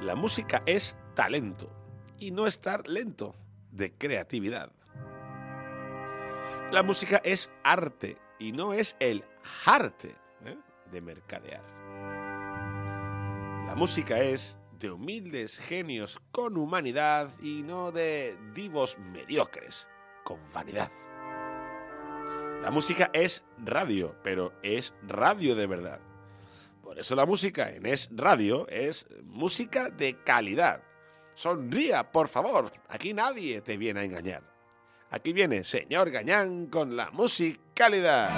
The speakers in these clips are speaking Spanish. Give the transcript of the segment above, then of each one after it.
La música es talento y no estar lento de creatividad. La música es arte y no es el arte ¿eh? de mercadear. La música es de humildes genios con humanidad y no de divos mediocres con vanidad. La música es radio, pero es radio de verdad. Por eso la música en Es Radio es música de calidad. Sonría, por favor. Aquí nadie te viene a engañar. Aquí viene señor Gañán con la musicalidad.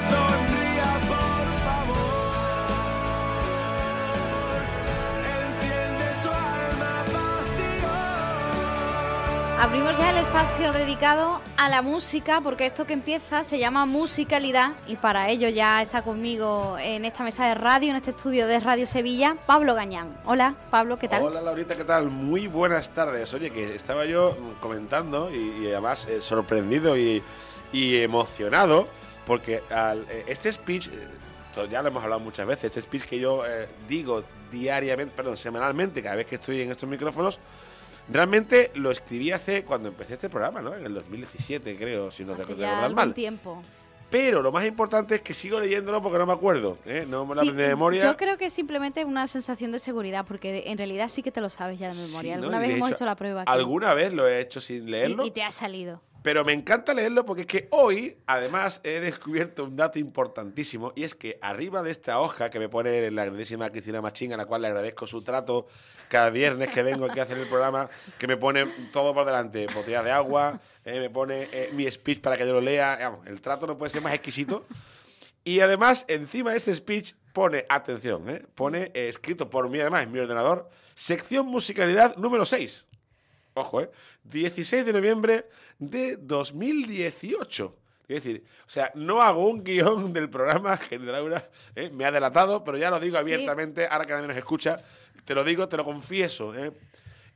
Abrimos ya el espacio dedicado a la música, porque esto que empieza se llama musicalidad y para ello ya está conmigo en esta mesa de radio, en este estudio de Radio Sevilla, Pablo Gañán. Hola, Pablo, ¿qué tal? Hola, Laurita, ¿qué tal? Muy buenas tardes. Oye, que estaba yo comentando y, además eh, sorprendido y, emocionado porque eh, este speech, eh, ya lo hemos hablado muchas veces, este speech que yo digo diariamente, perdón, semanalmente, cada vez que estoy en estos micrófonos, Realmente lo escribí hace cuando empecé este programa, ¿no? En el 2017, creo, si no recuerdo mal. tiempo. Pero lo más importante es que sigo leyéndolo porque no me acuerdo, ¿eh? no me lo aprendí de memoria. Yo creo que simplemente una sensación de seguridad, porque en realidad sí que te lo sabes ya de memoria. alguna vez hemos hecho, la prueba. Aquí. Alguna vez lo he hecho sin leerlo. y te ha salido. Pero me encanta leerlo porque es que hoy, además, he descubierto un dato importantísimo y es que arriba de esta hoja que me pone la grandísima Cristina Machín, a la cual le agradezco su trato cada viernes que vengo aquí a hacer el programa, que me pone todo por delante, botella de agua, eh, me pone eh, mi speech para que yo lo lea, el trato no puede ser más exquisito. Y además, encima de este speech pone, atención, eh, pone escrito por mí además en mi ordenador, sección musicalidad número 6 ojo, ¿eh? 16 de noviembre de 2018. Es decir, o sea, no hago un guion del programa, que Laura ¿eh? me ha delatado, pero ya lo digo abiertamente, ahora que nadie nos escucha, te lo digo, te lo confieso, ¿eh?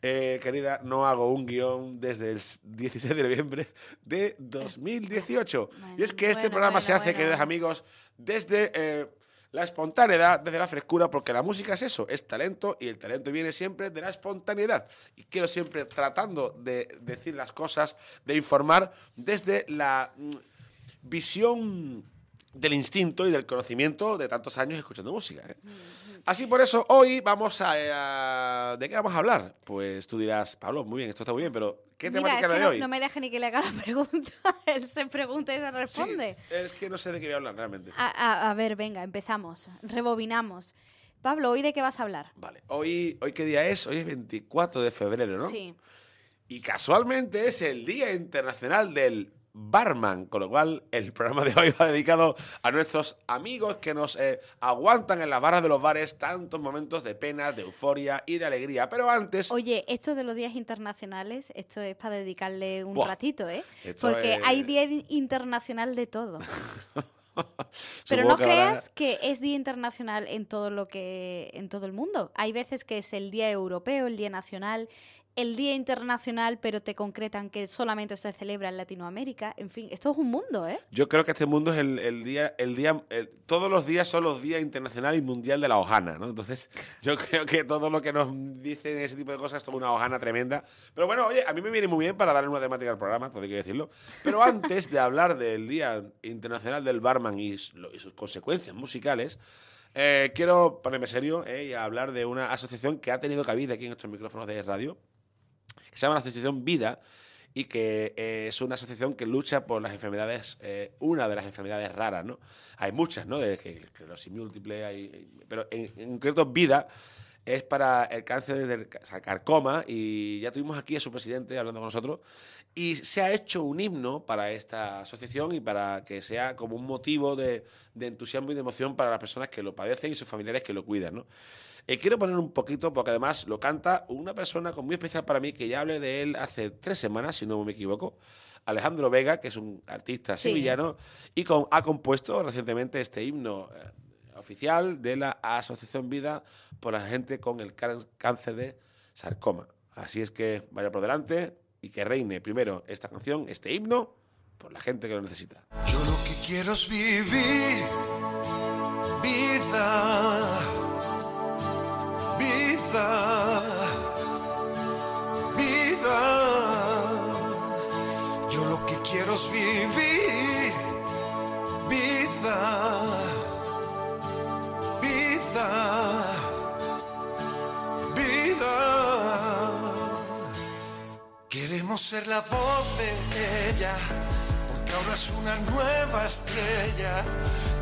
Eh, querida, no hago un guion desde el 16 de noviembre de 2018. y es que este programa se hace, queridos amigos, desde la espontaneidad desde la frescura, porque la música es eso, es talento y el talento viene siempre de la espontaneidad. Y quiero siempre tratando de decir las cosas, de informar desde la mm, visión del instinto y del conocimiento de tantos años escuchando música. ¿eh? Así por eso hoy vamos a, ¿De qué vamos a hablar? Pues tú dirás, Pablo, muy bien, esto está muy bien, pero ¿qué temática de no, hoy? No me deja ni que le haga la pregunta. Él se pregunta y se responde. es que no sé de qué voy a hablar realmente. A, ver, venga, empezamos. Rebobinamos. Pablo, ¿hoy de qué vas a hablar? Vale, hoy, ¿hoy qué día es? Hoy es 24 de febrero, ¿no? Sí. Y casualmente es el Día Internacional del barman, con lo cual el programa de hoy va dedicado a nuestros amigos que nos eh, aguantan en las barras de los bares tantos momentos de pena, de euforia y de alegría. Pero antes... Oye, esto de los días internacionales, esto es para dedicarle un ratito, ¿eh? Porque hay día internacional de todo. Pero no creas que es día internacional en todo lo que en todo el mundo. Hay veces que es el día europeo, el día nacional, el Día Internacional, pero te concretan que solamente se celebra en Latinoamérica. En fin, esto es un mundo, ¿eh? Yo creo que este mundo es el, día, el día, todos los días son los días internacional y mundial de la hojana, ¿no? Entonces, yo creo que todo lo que nos dicen ese tipo de cosas es una hojana tremenda. Pero bueno, oye, a mí me viene muy bien para darle una temática al programa, todo hay que decirlo. Pero antes de hablar del Día Internacional del Barman y, sus consecuencias musicales, eh, quiero ponerme serio eh, y hablar de una asociación que ha tenido cabida aquí en nuestros micrófonos de radio que se llama la Asociación Vida y que eh, es una asociación que lucha por las enfermedades, eh, una de las enfermedades raras, ¿no? Hay muchas, ¿no? De que, esclerosis múltiple, hay, pero en, en, concreto Vida es para el cáncer del carcoma y ya tuvimos aquí a su presidente hablando con nosotros y se ha hecho un himno para esta asociación y para que sea como un motivo de, de entusiasmo y de emoción para las personas que lo padecen y sus familiares que lo cuidan, ¿no? Eh, quiero poner un poquito, porque además lo canta una persona muy especial para mí, que ya hablé de él hace tres semanas, si no me equivoco. Alejandro Vega, que es un artista sevillano, y ha compuesto recientemente este himno eh, oficial de la Asociación Vida por la gente con el cáncer de sarcoma. Así es que vaya por delante y que reine primero esta canción, este himno, por la gente que lo necesita. Yo lo que quiero es vivir vida vida, vida. Yo lo que quiero es vivir, vida, vida, vida. Queremos ser la voz de ella, porque ahora es una nueva estrella.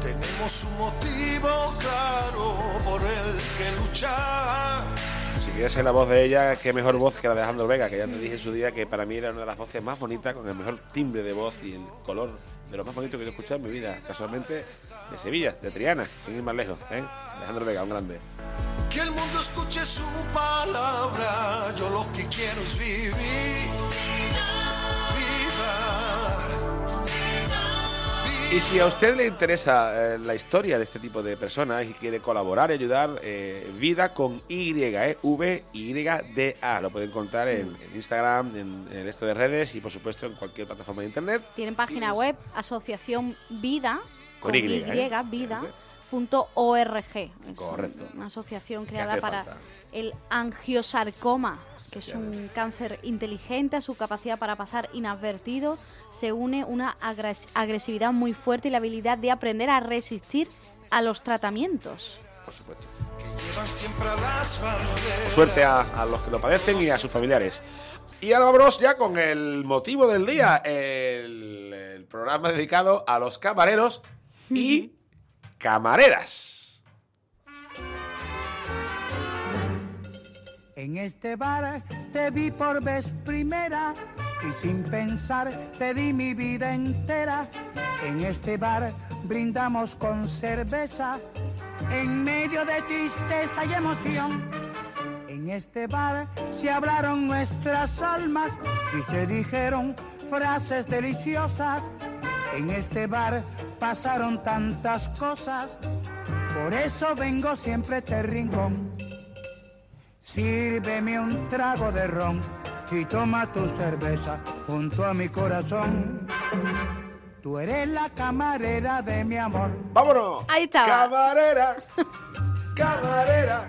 Tenemos un motivo claro por el que luchar quieres ser la voz de ella, qué mejor voz que la de Alejandro Vega, que ya te dije en su día que para mí era una de las voces más bonitas, con el mejor timbre de voz y el color de lo más bonito que he escuchado en mi vida. Casualmente de Sevilla, de Triana, sin ir más lejos. ¿eh? Alejandro Vega, un grande. Que el mundo escuche su palabra, yo lo que quiero es vivir Y si a usted le interesa eh, la historia de este tipo de personas y quiere colaborar y ayudar, eh, Vida con Y, eh, V-Y-D-A. Lo puede encontrar en, Instagram, en, el resto de redes y por supuesto en cualquier plataforma de internet. Tienen página web, Asociación Vida, con, Y, y ¿eh? Vida. Correcto. Una asociación creada para el angiosarcoma que es un cáncer inteligente, a su capacidad para pasar inadvertido se une una agresividad muy fuerte y la habilidad de aprender a resistir a los tratamientos. Por supuesto. suerte a, los que lo padecen y a sus familiares. Y ahora vámonos ya con el motivo del día, el programa dedicado a los camareros y camareras. En este bar te vi por vez primera y sin pensar te di mi vida entera. En este bar brindamos con cerveza en medio de tristeza y emoción. En este bar se hablaron nuestras almas y se dijeron frases deliciosas. En este bar pasaron tantas cosas, por eso vengo siempre a este rincón. Sírveme un trago de ron y toma tu cerveza junto a mi corazón. Tú eres la camarera de mi amor. ¡Vámonos! Ahí está. Camarera, camarera.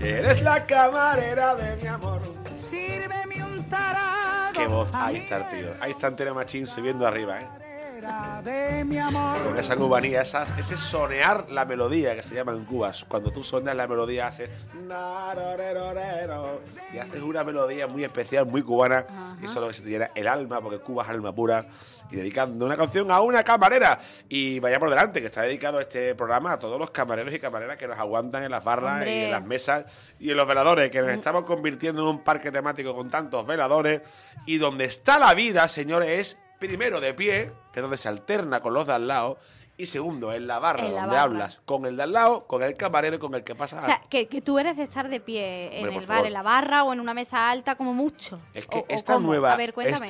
Eres la camarera de mi amor. Sírveme un trago. Qué voz. Ahí está tío. Ahí está Antena Machín subiendo arriba, ¿eh? De mi amor. Con esa cubanía, ese sonear la melodía que se llama en Cuba. Cuando tú sonas la melodía, haces. Y haces una melodía muy especial, muy cubana. Y eso es lo que se te llena el alma, porque Cuba es alma pura. Y dedicando una canción a una camarera. Y vaya por delante, que está dedicado este programa a todos los camareros y camareras que nos aguantan en las barras y en las mesas y en los veladores, que nos mm. estamos convirtiendo en un parque temático con tantos veladores. Y donde está la vida, señores, es primero de pie, que es donde se alterna con los de al lado, y segundo, en la barra donde hablas con el de al lado, con el camarero con el que pasa. O sea, que, tú eres de estar de pie en el bar, en la barra o en una mesa alta, como mucho. Es que esta, nueva,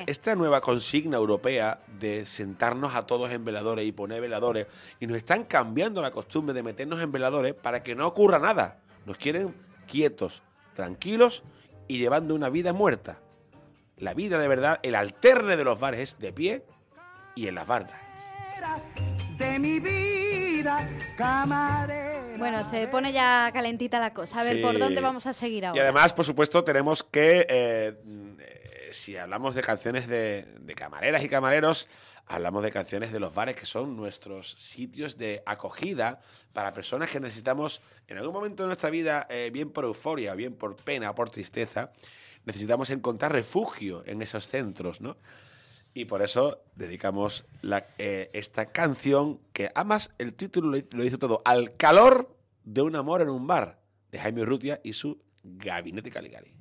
esta, nueva consigna europea de sentarnos a todos en veladores y poner veladores, y nos están cambiando la costumbre de meternos en veladores para que no ocurra nada. Nos quieren quietos, tranquilos y llevando una vida muerta la vida de verdad, el alterne de los bares es de pie y en las barras. De mi vida, Bueno, se pone ya calentita la cosa. A ver, ¿por dónde vamos a seguir ahora? Y además, por supuesto, tenemos que, eh, si hablamos de canciones de, camareras y camareros, hablamos de canciones de los bares, que son nuestros sitios de acogida para personas que necesitamos, en algún momento de nuestra vida, eh, bien por euforia, bien por pena, por tristeza, necesitamos encontrar refugio en esos centros, ¿no? Y por eso dedicamos eh, esta canción, que además el título lo, dice todo, Al calor de un amor en un bar, de Jaime Urrutia y su Gabinete Caligari.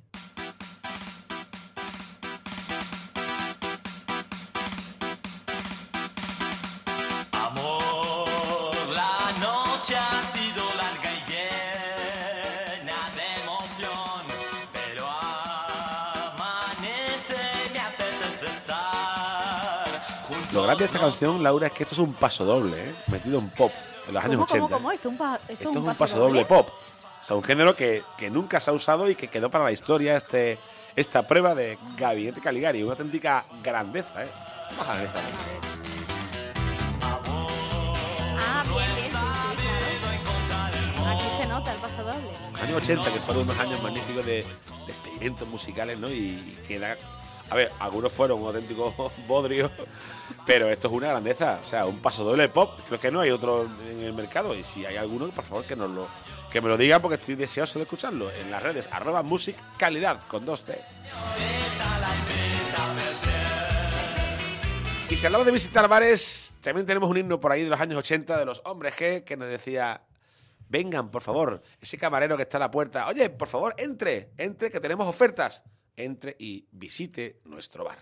Grande de esta canción, Laura, es que esto es un paso doble, ¿eh? metido en pop, en los años 80. ¿Cómo, ¿Esto, es un paso, doble? pop. O sea, un género que, que, nunca se ha usado y que quedó para la historia este, esta prueba de Gabinete Caligari. Una auténtica grandeza, ¿eh? Ah, bien, bien, Aquí se nota el paso doble. Años 80, que fueron unos años magníficos de, de experimentos musicales, ¿no? Y, y queda A ver, algunos fueron un auténtico bodrio, pero esto es una grandeza. O sea, un paso doble pop. Creo que no hay otro en el mercado. Y si hay alguno, por favor, que me lo digan porque estoy deseoso de escucharlo en las redes arroba music calidad con 2C. Y si hablamos de visitar bares, también tenemos un himno por ahí de los años 80 de los hombres G que nos decía, vengan por favor, ese camarero que está a la puerta, oye, por favor, entre, entre que tenemos ofertas, entre y visite nuestro bar.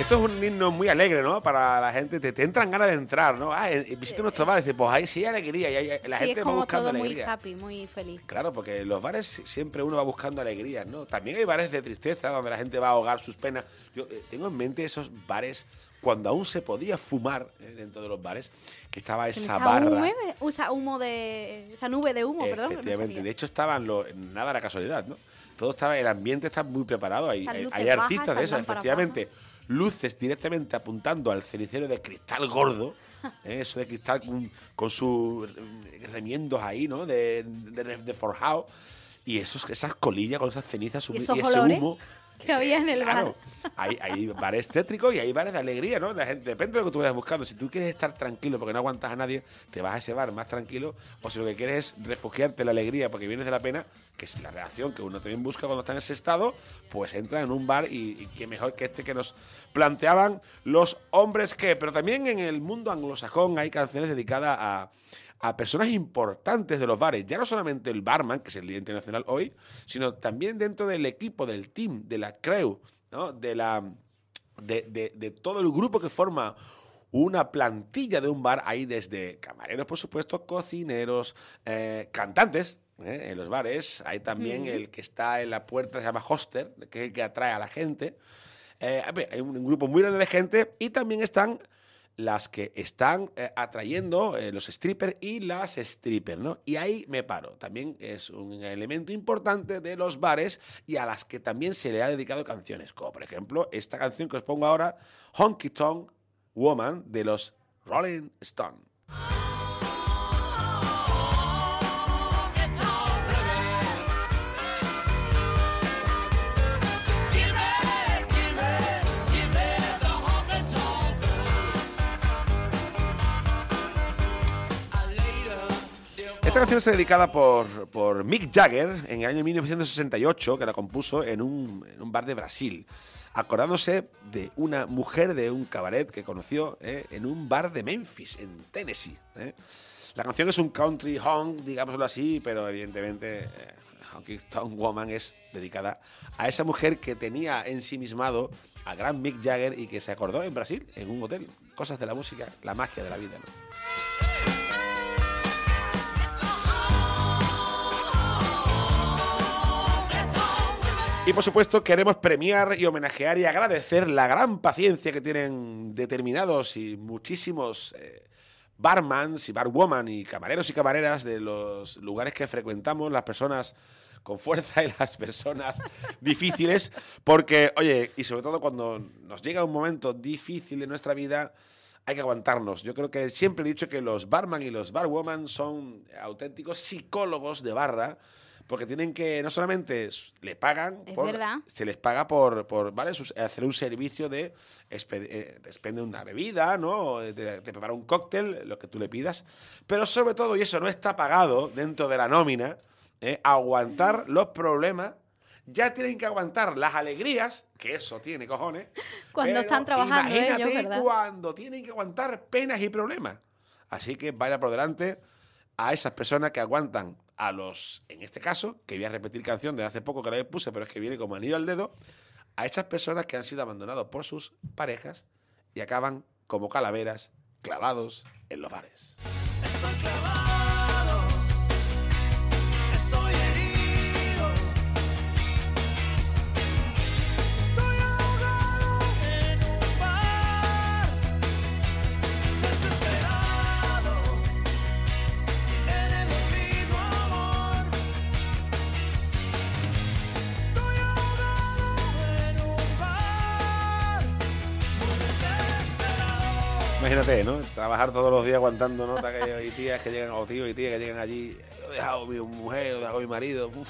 Esto es un himno muy alegre, ¿no? Para la gente, te, entran ganas de entrar, ¿no? Ah, eh, visita nuestro bar, dice, pues ahí sí hay alegría, y hay, la gente es como va buscando todo alegría. muy happy, muy feliz. Claro, porque en los bares siempre uno va buscando alegrías, ¿no? También hay bares de tristeza donde la gente va a ahogar sus penas. Yo eh, tengo en mente esos bares cuando aún se podía fumar eh, dentro de los bares, que estaba esa, barra. Usa humo de. Esa nube de humo, perdón. Efectivamente. de hecho, estaban. Lo, nada era casualidad, ¿no? Todo estaba. El ambiente está muy preparado. Hay, hay, artistas de eso, efectivamente luces directamente apuntando al cenicero de cristal gordo, ¿eh? eso de cristal con, sus remiendos ahí, ¿no? De, de, forjado. Y esos, esas colillas con esas cenizas y, ese humo que había en el bar. Hay, hay, bares tétricos y hay bares de alegría, ¿no? La gente, depende de lo que tú vayas buscando. Si tú quieres estar tranquilo porque no aguantas a nadie, te vas a ese bar más tranquilo. O si lo que quieres es refugiarte en la alegría porque vienes de la pena, que es la reacción que uno también busca cuando está en ese estado, pues entra en un bar y, y qué mejor que este que nos planteaban los hombres que. Pero también en el mundo anglosajón hay canciones dedicadas a a personas importantes de los bares, ya no solamente el barman, que es el Día Internacional hoy, sino también dentro del equipo, del team, de la crew, ¿no? de, la, de, todo el grupo que forma una plantilla de un bar, hay desde camareros, por supuesto, cocineros, eh, cantantes, ¿eh? en los bares, hay también el que está en la puerta, se llama hoster, que es el que atrae a la gente. Eh, hay un grupo muy grande de gente y también están las que están eh, atrayendo eh, los strippers y las strippers, ¿no? Y ahí me paro. También es un elemento importante de los bares y a las que también se le ha dedicado canciones, como por ejemplo esta canción que os pongo ahora, Honky Tonk Woman de los Rolling Stones. Esta canción está dedicada por, Mick Jagger en el año 1968, que la compuso en un, bar de Brasil, acordándose de una mujer de un cabaret que conoció eh, en un bar de Memphis, en Tennessee. Eh. La canción es un country honk, digámoslo así, pero evidentemente eh, Honky Woman es dedicada a esa mujer que tenía ensimismado a gran Mick Jagger y que se acordó en Brasil, en un hotel. Cosas de la música, la magia de la vida, ¿no? Y por supuesto queremos premiar y homenajear y agradecer la gran paciencia que tienen determinados y muchísimos eh, barmans y barwoman y camareros y camareras de los lugares que frecuentamos, las personas con fuerza y las personas difíciles, porque, oye, y sobre todo cuando nos llega un momento difícil en nuestra vida, hay que aguantarnos. Yo creo que siempre he dicho que los barman y los barwoman son auténticos psicólogos de barra porque tienen que, no solamente le pagan, se les paga por, por ¿vale? hacer un servicio de, eh, expende una bebida, ¿no? De, preparar un cóctel, lo que tú le pidas, pero sobre todo, y eso no está pagado dentro de la nómina, ¿eh? aguantar los problemas ya tienen que aguantar las alegrías, que eso tiene cojones. Cuando están trabajando. Imagínate cuando tienen que aguantar penas y problemas. Así que vaya por delante a esas personas que aguantan a los, en este caso, que voy a repetir canción de hace poco que la puse, pero es que viene como anillo al dedo, a esas personas que han sido abandonados por sus parejas y acaban como calaveras clavados en los bares. Imagínate, ¿no? Trabajar todos los días aguantando notas que, y tías que llegan, o tíos y tías que llegan allí. He dejado a mi mujer, he dejado a mi marido. Uf.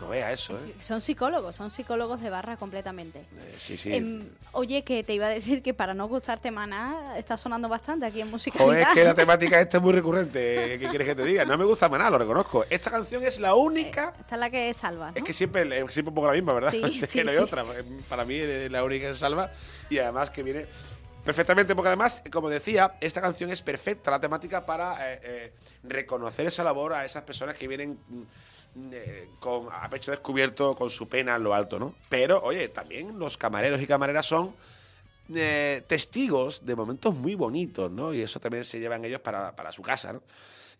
No veas eso, ¿eh? Son psicólogos, son psicólogos de barra completamente. Eh, sí, sí. Em, oye, que te iba a decir que para no gustarte Maná está sonando bastante aquí en música. Joder, es que la temática esta es muy recurrente. ¿Qué quieres que te diga? No me gusta Maná, lo reconozco. Esta canción es la única. Eh, esta es la que salva. Es que siempre, siempre poco la misma, ¿verdad? Sí, sí, no hay otra. Para mí es la única que salva. Y además que viene perfectamente, porque además, como decía, esta canción es perfecta, la temática para eh, reconocer esa labor a esas personas que vienen mm, eh, con, a pecho descubierto, con su pena en lo alto, ¿no? Pero, oye, también los camareros y camareras son eh, testigos de momentos muy bonitos, ¿no? Y eso también se llevan ellos para, para su casa, ¿no?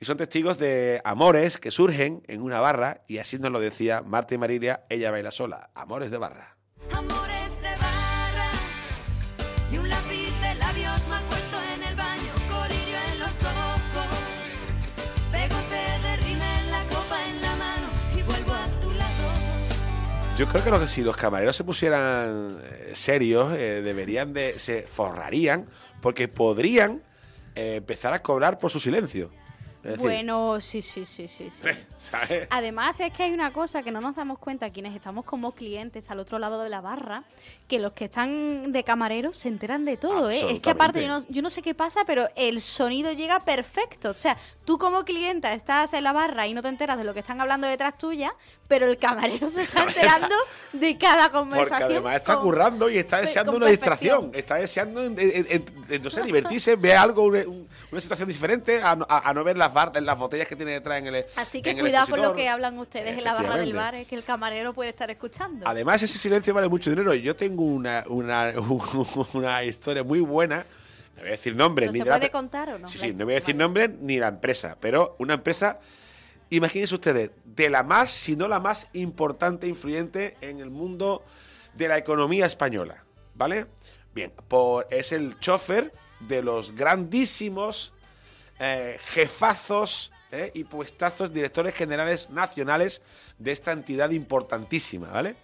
Y son testigos de amores que surgen en una barra, y así nos lo decía Marta y Marilia, ella baila sola, amores de barra. Yo creo que, lo que si los camareros se pusieran eh, serios, eh, deberían de. se forrarían, porque podrían eh, empezar a cobrar por su silencio bueno, sí, sí, sí, sí. sí. Además es que hay una cosa que no nos damos cuenta quienes estamos como clientes al otro lado de la barra, que los que están de camareros se enteran de todo, ¿eh? Es que aparte yo no, yo no sé qué pasa, pero el sonido llega perfecto. O sea, tú como clienta estás en la barra y no te enteras de lo que están hablando detrás tuya, pero el camarero se está enterando de cada conversación. Porque además está currando y está deseando una distracción. Está deseando, entonces, divertirse, ver algo, una, situación diferente, a, a no ver las en las botellas que tiene detrás en el Así que cuidado con lo que hablan ustedes en la barra del bar, es que el camarero puede estar escuchando. Además, ese silencio vale mucho dinero. Yo tengo una, una, una historia muy buena. No voy a decir nombre. ¿No se puede contar o no? Sí, sí, no voy a decir nombre ni la empresa, pero una empresa, imagínense ustedes, de la más, si no la más importante e influyente en el mundo de la economía española, ¿vale? Bien, por, es el chofer de los grandísimos eh, jefazos eh, y puestazos, directores generales nacionales de esta entidad importantísima, ¿vale?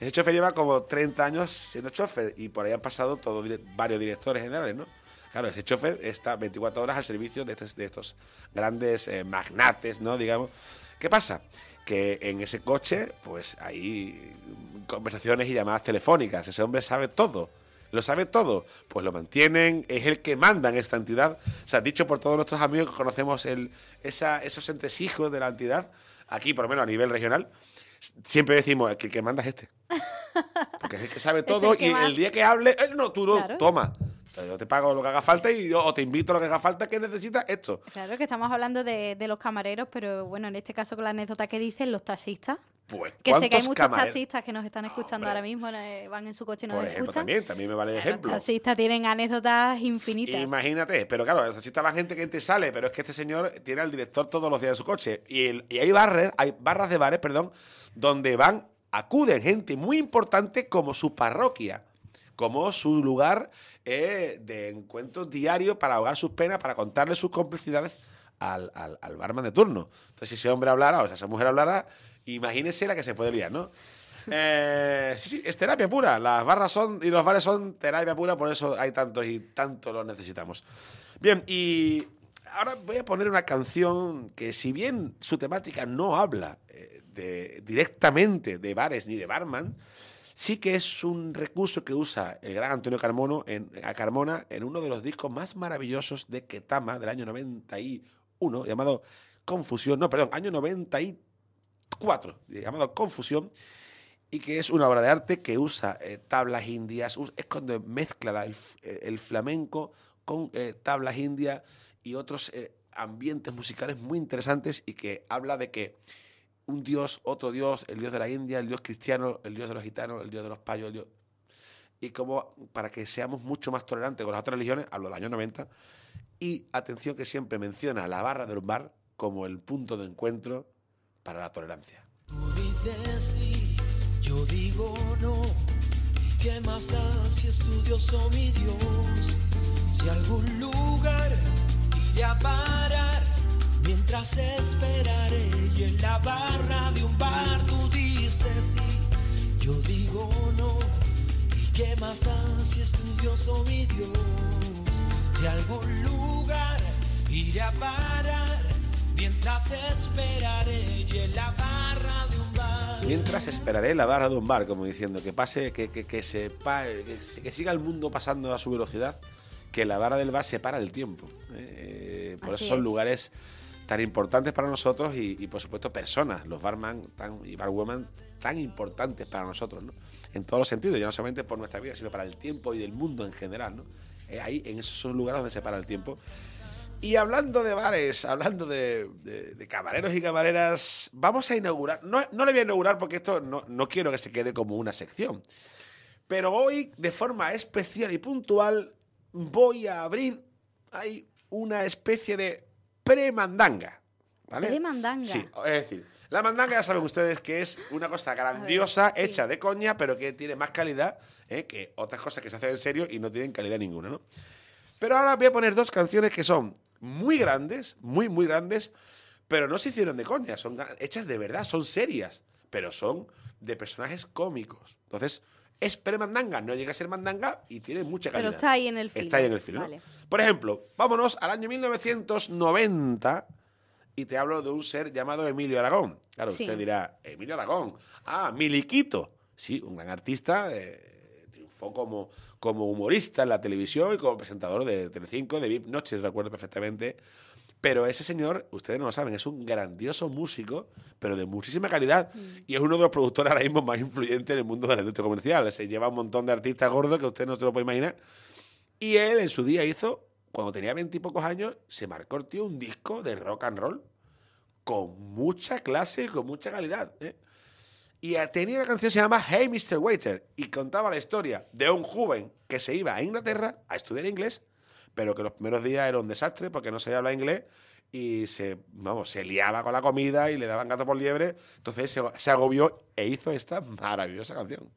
Ese chofer lleva como 30 años siendo chofer y por ahí han pasado todos varios directores generales, ¿no? Claro, ese chofer está 24 horas al servicio de estos, de estos grandes eh, magnates, ¿no? Digamos. ¿Qué pasa? Que en ese coche, pues hay conversaciones y llamadas telefónicas. Ese hombre sabe todo lo sabe todo, pues lo mantienen, es el que manda en esta entidad. O sea, dicho por todos nuestros amigos que conocemos el, esa, esos entresijos de la entidad, aquí por lo menos a nivel regional, siempre decimos que el que manda es este. Porque es el que sabe todo y el día que hable, eh, no, tú no, toma. yo te pago lo que haga falta y yo, o te invito a lo que haga falta que necesitas esto. Claro que estamos hablando de, de los camareros, pero bueno, en este caso con la anécdota que dicen los taxistas. Pues, que sé que hay muchos taxistas que nos están escuchando ahora mismo, eh, van en su coche y nos Por ejemplo, También, también me vale de ejemplo. Los taxistas tienen anécdotas infinitas. Imagínate, pero claro, los taxistas van gente que te sale, pero es que este señor tiene al director todos los días en su coche. Y, y hay, barras, hay barras de bares, perdón, donde van, acuden gente muy importante como su parroquia como su lugar eh, de encuentros diarios para ahogar sus penas, para contarle sus complicidades al, al, al, barman de turno. Entonces, si ese hombre hablara o esa mujer hablara, Imagínese la que se puede liar, ¿no? Eh, sí, sí, es terapia pura. Las barras son y los bares son terapia pura, por eso hay tantos y tanto lo necesitamos. Bien, y ahora voy a poner una canción que, si bien su temática no habla eh, directamente de bares ni de barman, sí que es un recurso que usa el gran Antonio Carmono en, a Carmona en uno de los discos más maravillosos de Ketama del año 91, llamado Confusión, no, perdón, año 93 cuatro, llamado Confusión, y que es una obra de arte que usa eh, tablas indias, es cuando mezcla el, el, flamenco con eh, tablas indias y otros eh, ambientes musicales muy interesantes y que habla de que un dios, otro dios, el dios de la India, el dios cristiano, el dios de los gitanos, el dios de los payos, el dios... y como para que seamos mucho más tolerantes con las otras religiones, hablo del año 90, y atención que siempre menciona la barra del bar como el punto de encuentro para la tolerancia. Tú dices sí, yo digo no. ¿Y qué más da si estudios o mi Dios? Si algún lugar iré a parar mientras esperaré y en la barra de un bar tú dices sí, yo digo no. ¿Y qué más da si estudios o mi Dios? de algún lugar iré a parar mientras esperaré en la barra de un bar. Mientras esperaré la barra de un bar, como diciendo que pase, que, que, que se que, siga el mundo pasando a su velocidad, que la barra del bar separa el tiempo. ¿eh? por eso son lugares tan importantes para nosotros y, por supuesto personas, los barman tan, y barwomen tan importantes para nosotros, ¿no? En todos los sentidos, ya no solamente por nuestra vida, sino para el tiempo y del mundo en general, ¿no? Eh, ahí, en esos son lugares donde se para el tiempo. Y hablando de bares, hablando de, camareros y camareras, vamos a inaugurar, no, no le voy a inaugurar porque esto no, no quiero que se quede como una sección, pero hoy, de forma especial y puntual, voy a abrir ahí una especie de pre-mandanga. ¿vale? Pre-mandanga. Sí, es decir, la mandanga ya saben ustedes que es una cosa grandiosa, hecha de coña, pero que tiene más calidad ¿eh? que otras cosas que se hacen en serio y no tienen calidad ninguna, ¿no? Pero ahora voy a poner dos canciones que son muy grandes, muy, muy grandes, pero no se hicieron de coña, son hechas de verdad, son serias, pero son de personajes cómicos. Entonces, es pre-mandanga, no llega a ser mandanga y tiene mucha calidad. Pero está ahí en el film. Está ahí en el film. Por ejemplo, vámonos al año 1990 y te hablo de un ser llamado Emilio Aragón. Claro, usted dirá, Emilio Aragón, ah, Miliquito. Sí, un gran artista, eh, triunfó como, como humorista en la televisión y como presentador de Telecinco, de VIP Noches, recuerdo perfectamente. Pero ese señor, ustedes no lo saben, es un grandioso músico, pero de muchísima calidad. Mm. Y es uno de los productores ahora mismo más influyentes en el mundo de la industria comercial. Se lleva un montón de artistas gordos que usted no se lo puede imaginar. Y él en su día hizo, cuando tenía veintipocos años, se marcó el tío un disco de rock and roll con mucha clase y con mucha calidad. ¿eh? Y tenía una canción que se llama Hey Mr. Waiter y contaba la historia de un joven que se iba a Inglaterra a estudiar inglés pero que los primeros días era un desastre porque no sabía hablar inglés y se, vamos, se liaba con la comida y le daban gato por liebre. Entonces se, se agobió e hizo esta maravillosa canción.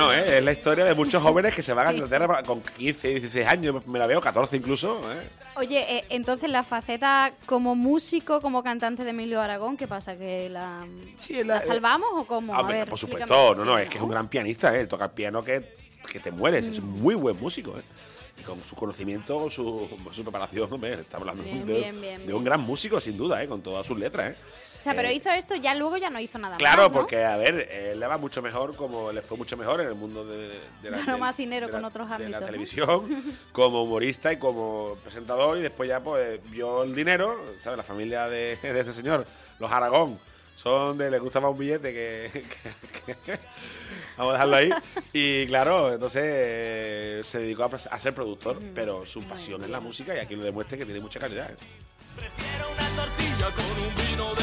No, ¿eh? es la historia de muchos jóvenes que se van a Inglaterra con 15, 16 años, me la veo, 14 incluso. ¿eh? Oye, eh, entonces la faceta como músico, como cantante de Emilio Aragón, ¿qué pasa? ¿Que la, la, salvamos o cómo? A ver, por supuesto, no, no, es que es un gran pianista, ¿eh? toca el piano que, que te mueres, es un muy buen músico. ¿eh? Y con su conocimiento, con su, su preparación, hombre, estamos hablando Bien, de, bien, bien, de bien. un gran músico, sin duda, ¿eh? con todas sus letras. ¿eh? O sea, pero Eh, hizo esto, ya luego ya no hizo nada Claro, más, ¿no? porque, a ver, él le va mucho mejor, como le fue mucho mejor en el mundo de, de la, Ganó de- más dinero de con la- otros de ámbitos, la ¿no? televisión, como humorista y como presentador, y después ya pues vio el dinero, ¿sabes? La familia de, de este señor, los Aragón, son de, le gusta más un billete que... que- que- vamos a dejarlo ahí. Y claro, entonces eh, se dedicó a, ser productor, pero su pasión es la música y aquí lo demuestra que tiene mucha calidad. ¿eh? Prefiero una tortilla con un vino país.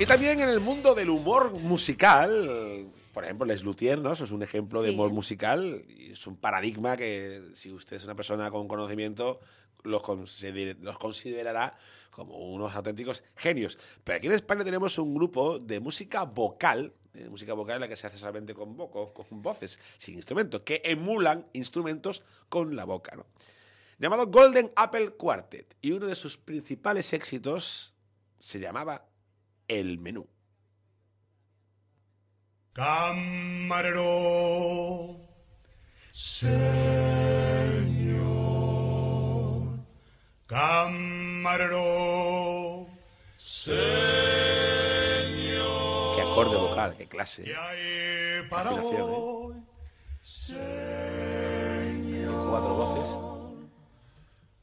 Y también en el mundo del humor musical, por ejemplo, Les Luthier, ¿no? Eso es un ejemplo de humor musical y es un paradigma que si usted es una persona con conocimiento los, consider- los considerará como unos auténticos genios. Pero aquí en España tenemos un grupo de música vocal, eh, música vocal en la que se hace solamente con, voco- con voces, sin instrumentos, que emulan instrumentos con la boca, ¿no? Llamado Golden Apple Quartet. Y uno de sus principales éxitos se llamaba El Menú. Camarero, señor. Camarero, señor. Qué acorde vocal, qué clase. ¿Qué hay para ¿eh? hoy? Señor. Cuatro voces.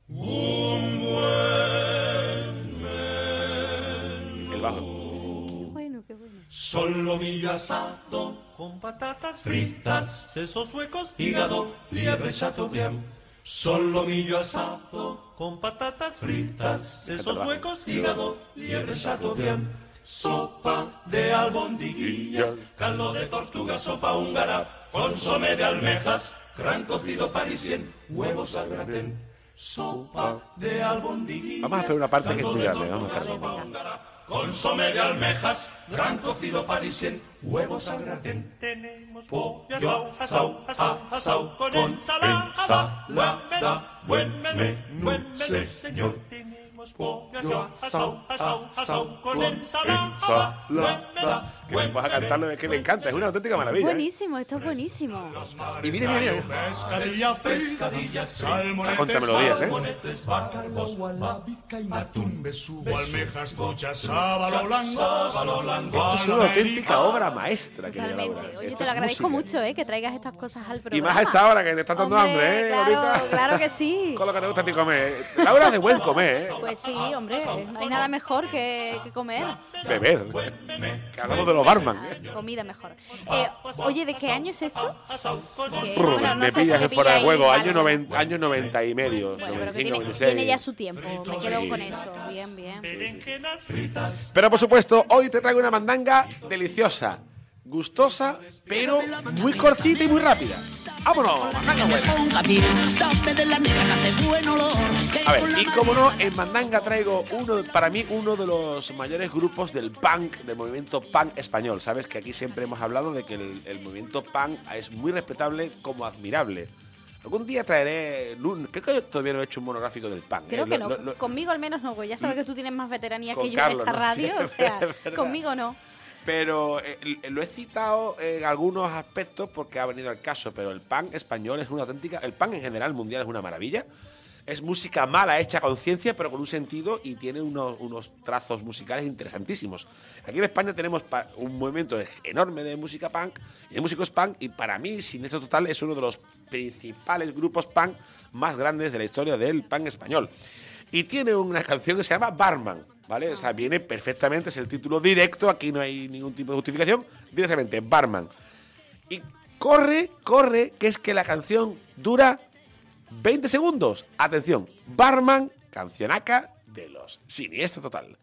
El Solomillo asado con patatas fritas, sesos huecos, hígado, liebre chateaubriand. Solomillo asado con patatas fritas, sesos huecos, hígado, liebre chateaubriand. Sopa de albondiguillas, caldo de tortuga, sopa húngara, consome de almejas, gran cocido parisien, huevos al gratén. Sopa de albondiguillas. Vamos a hacer una parte que es muy grande, vamos a hacer. Consome de almejas, gran cocido parisien, huevos al gratén. Tenemos pollo asau, asau, asau, asau, con ensalada, buen menú, buen menú, señor. Tenemos pollo asau, asau, asau, asau, con ensalada, Que vas a cantarlo, es que me encanta, es una auténtica maravilla. ¿eh? buenísimo, esto es buenísimo. Y mire, mire, mire. Pescadilla, pescadillas, salmonetes, Contra melodías, ¿eh? salmonetes, bacalbos, atún, besugo, almejas, pochas, sábalo, langosta, Esto es una auténtica obra maestra. querida Totalmente. Oye, te es lo agradezco mucho, ¿eh? Que traigas estas cosas al programa. Y más a esta hora que te está dando hambre, ¿eh? Claro, Ahorita. claro que sí. Con lo que te gusta a ti comer. Laura es de buen comer, ¿eh? Pues sí, hombre, no hay nada mejor que, que comer. Beber. Que hablamos de los barman. ¿eh? Comida mejor. Eh, oye, ¿de qué año es esto? Que, Brr, bueno, no me si pillas en fuera de juego. Año algo. 90, año 90 y medio. Bueno, pero que 95, tiene, 96. tiene ya su tiempo. Me quedo Sí. con eso. Bien, bien. Pero por supuesto, hoy te traigo una mandanga deliciosa, gustosa, pero muy cortita y muy rápida. ¡Vámonos! Mandanga buena. A ver, y como no, en Mandanga traigo uno, para mí, uno de los mayores grupos del punk, del movimiento punk español. Sabes que aquí siempre hemos hablado de que el, el movimiento punk es muy respetable como admirable. Algún día traeré. Creo que todavía no he hecho un monográfico del punk. Creo ¿eh? que Lo- no. lo- lo- Conmigo al menos no, porque ya sabes que tú tienes más veteranía que yo Carlos, en esta ¿no? radio. Sí, o sea, es conmigo no. Pero eh, lo he citado en algunos aspectos porque ha venido al caso, pero el punk español es una auténtica... El punk en general mundial es una maravilla. Es música mala hecha con ciencia, pero con un sentido y tiene unos, trazos musicales interesantísimos. Aquí en España tenemos un movimiento enorme de música punk y de músicos punk y para mí, sin esto total, es uno de los principales grupos punk más grandes de la historia del punk español. Y tiene una canción que se llama Barman, ¿vale? O sea, viene perfectamente, es el título directo, aquí no hay ningún tipo de justificación, directamente, Barman. Y corre, corre, que es que la canción dura 20 segundos. Atención, Barman, cancionaca de los Siniestro Total.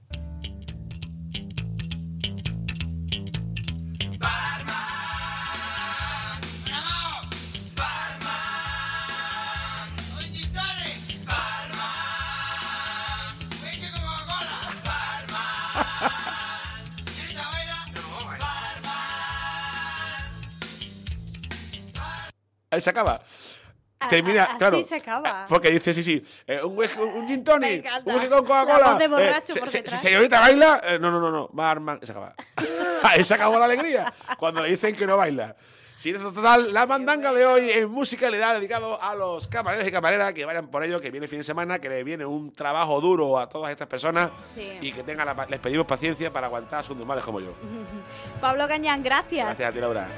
Ahí se acaba. A- Termina, a- así claro. se acaba. Porque dice, sí, sí, eh, un, whisky- un gin tonic, un whisky con La Coca-Cola. voz de borracho eh, se- se- si señorita baila, eh, no, no, no, no, barman, y se acaba. Ahí se acabó la alegría. Cuando le dicen que no baila. Sin esto total, la mandanga de hoy en musicalidad dedicado a los camareros y camareras que vayan por ello, que viene fin de semana, que le viene un trabajo duro a todas estas personas Sí. y que tengan la- les pedimos paciencia para aguantar sus normales como yo. Pablo Cañán, gracias. Gracias a ti, Laura.